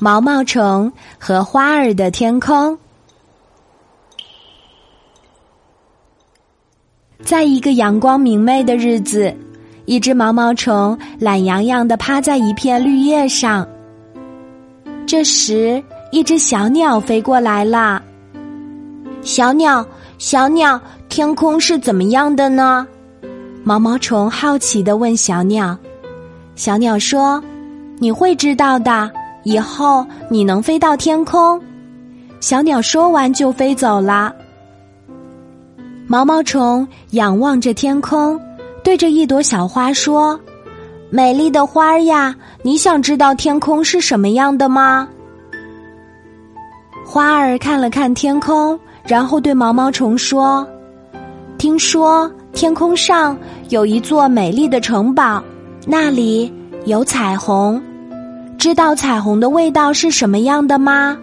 毛毛虫和花儿的天空。在一个阳光明媚的日子，一只毛毛虫懒洋洋的趴在一片绿叶上。这时，一只小鸟飞过来了。小鸟，小鸟，天空是怎么样的呢？毛毛虫好奇的问小鸟。小鸟说：“你会知道的。”以后你能飞到天空。小鸟说完就飞走了。毛毛虫仰望着天空，对着一朵小花说：“美丽的花儿呀，你想知道天空是什么样的吗？”花儿看了看天空，然后对毛毛虫说：“听说天空上有一座美丽的城堡，那里有彩虹。”知道彩虹的味道是什么样的吗？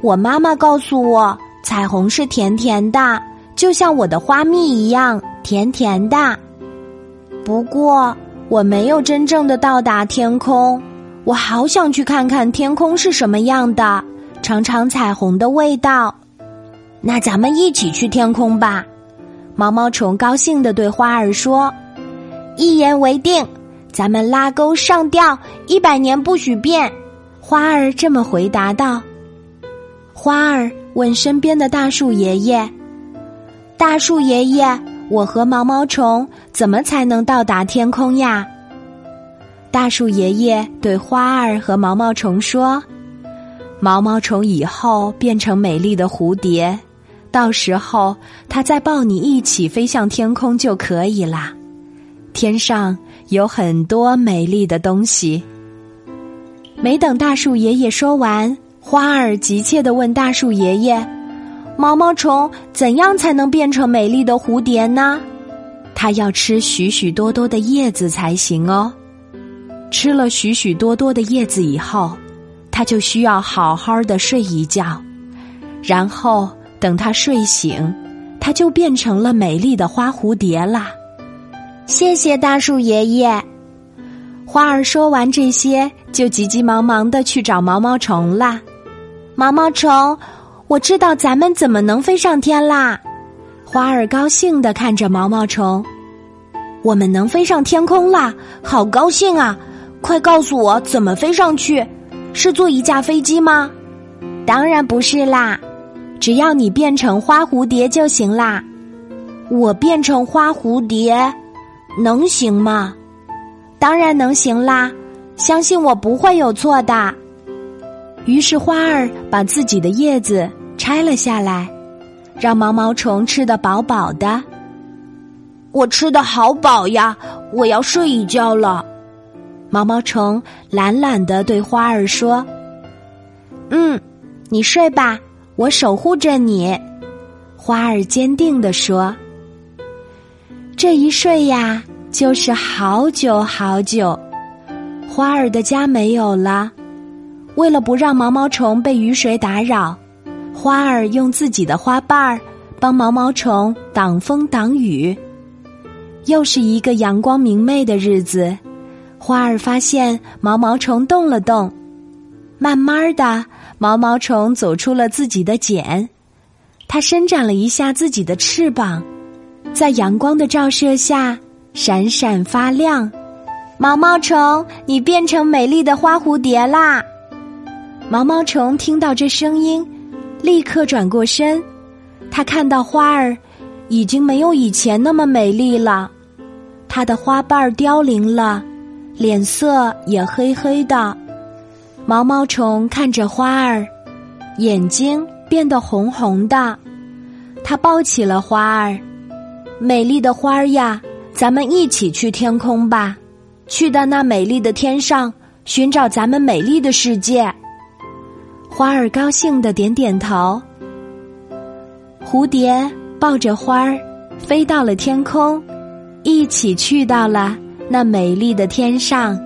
我妈妈告诉我，彩虹是甜甜的，就像我的花蜜一样甜甜的。不过，我没有真正的到达天空，我好想去看看天空是什么样的，尝尝彩虹的味道。那咱们一起去天空吧！毛毛虫高兴的对花儿说：“一言为定。”咱们拉钩上吊，一百年不许变。花儿这么回答道。花儿问身边的大树爷爷：“大树爷爷，我和毛毛虫怎么才能到达天空呀？”大树爷爷对花儿和毛毛虫说：“毛毛虫以后变成美丽的蝴蝶，到时候它再抱你一起飞向天空就可以啦。天上。”有很多美丽的东西。没等大树爷爷说完，花儿急切的问大树爷爷：“毛毛虫怎样才能变成美丽的蝴蝶呢？”它要吃许许多多的叶子才行哦。吃了许许多多的叶子以后，它就需要好好的睡一觉，然后等它睡醒，它就变成了美丽的花蝴蝶啦。谢谢大树爷爷。花儿说完这些，就急急忙忙的去找毛毛虫啦。毛毛虫，我知道咱们怎么能飞上天啦！花儿高兴的看着毛毛虫，我们能飞上天空啦，好高兴啊！快告诉我怎么飞上去？是坐一架飞机吗？当然不是啦，只要你变成花蝴蝶就行啦。我变成花蝴蝶。能行吗？当然能行啦！相信我不会有错的。于是花儿把自己的叶子拆了下来，让毛毛虫吃得饱饱的。我吃的好饱呀！我要睡一觉了。毛毛虫懒懒的对花儿说：“嗯，你睡吧，我守护着你。”花儿坚定的说。这一睡呀，就是好久好久。花儿的家没有了，为了不让毛毛虫被雨水打扰，花儿用自己的花瓣儿帮毛毛虫挡风挡雨。又是一个阳光明媚的日子，花儿发现毛毛虫动了动，慢慢的，毛毛虫走出了自己的茧，它伸展了一下自己的翅膀。在阳光的照射下，闪闪发亮。毛毛虫，你变成美丽的花蝴蝶啦！毛毛虫听到这声音，立刻转过身。他看到花儿已经没有以前那么美丽了，它的花瓣凋零了，脸色也黑黑的。毛毛虫看着花儿，眼睛变得红红的。他抱起了花儿。美丽的花儿呀，咱们一起去天空吧，去到那美丽的天上，寻找咱们美丽的世界。花儿高兴的点点头。蝴蝶抱着花儿，飞到了天空，一起去到了那美丽的天上。